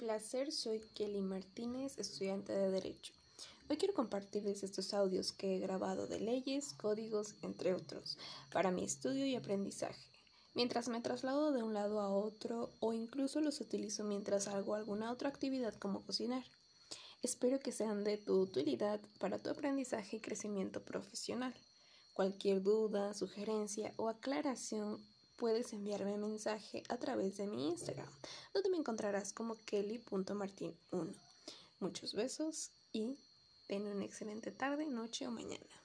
placer, soy Kelly Martínez, estudiante de Derecho. Hoy quiero compartirles estos audios que he grabado de leyes, códigos, entre otros, para mi estudio y aprendizaje, mientras me traslado de un lado a otro o incluso los utilizo mientras hago alguna otra actividad como cocinar. Espero que sean de tu utilidad para tu aprendizaje y crecimiento profesional. Cualquier duda, sugerencia o aclaración puedes enviarme mensaje a través de mi Instagram, donde me encontrarás como kelly.martin1. Muchos besos y ten una excelente tarde, noche o mañana.